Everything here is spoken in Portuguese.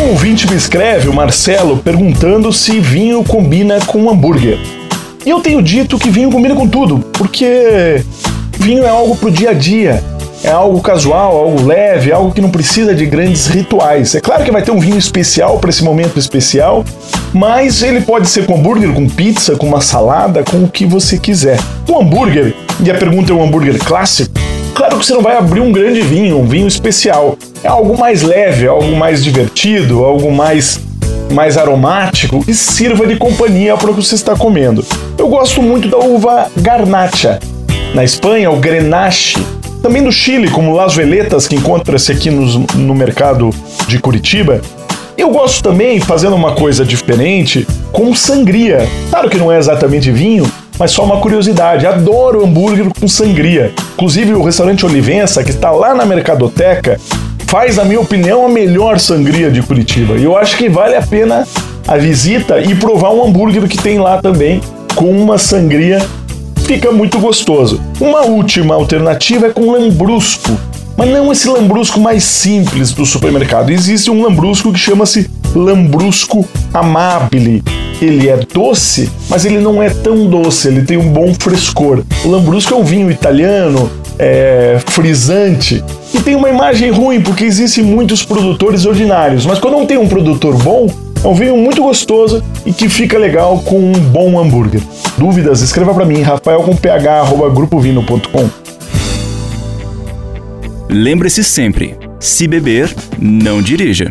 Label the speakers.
Speaker 1: Um ouvinte me escreve, o Marcelo, perguntando se vinho combina com hambúrguer. E eu tenho dito que vinho combina com tudo, porque vinho é algo pro dia a dia. É algo casual, algo leve, algo que não precisa de grandes rituais. É claro que vai ter um vinho especial para esse momento especial, mas ele pode ser com hambúrguer, com pizza, com uma salada, com o que você quiser. Um hambúrguer, e a pergunta é um hambúrguer clássico, Claro que você não vai abrir um grande vinho, um vinho especial. É algo mais leve, algo mais divertido, algo mais mais aromático e sirva de companhia para o que você está comendo. Eu gosto muito da uva garnacha. Na Espanha, o grenache. Também do Chile, como Las Veletas, que encontra-se aqui no, no mercado de Curitiba. Eu gosto também, fazendo uma coisa diferente, com sangria. Claro que não é exatamente vinho, mas só uma curiosidade, adoro hambúrguer com sangria. Inclusive o restaurante Olivença, que está lá na Mercadoteca, faz, na minha opinião, a melhor sangria de Curitiba. E eu acho que vale a pena a visita e provar um hambúrguer que tem lá também com uma sangria. Fica muito gostoso. Uma última alternativa é com lambrusco, mas não esse lambrusco mais simples do supermercado. Existe um lambrusco que chama-se lambrusco amabile, ele é doce, mas ele não é tão doce, ele tem um bom frescor. O Lambrusco é um vinho italiano, é, frisante, e tem uma imagem ruim, porque existem muitos produtores ordinários, mas quando não tem um produtor bom, é um vinho muito gostoso e que fica legal com um bom hambúrguer. Dúvidas? Escreva para mim, rafael com ph@grupovino.com.
Speaker 2: Lembre-se sempre, se beber, não dirija.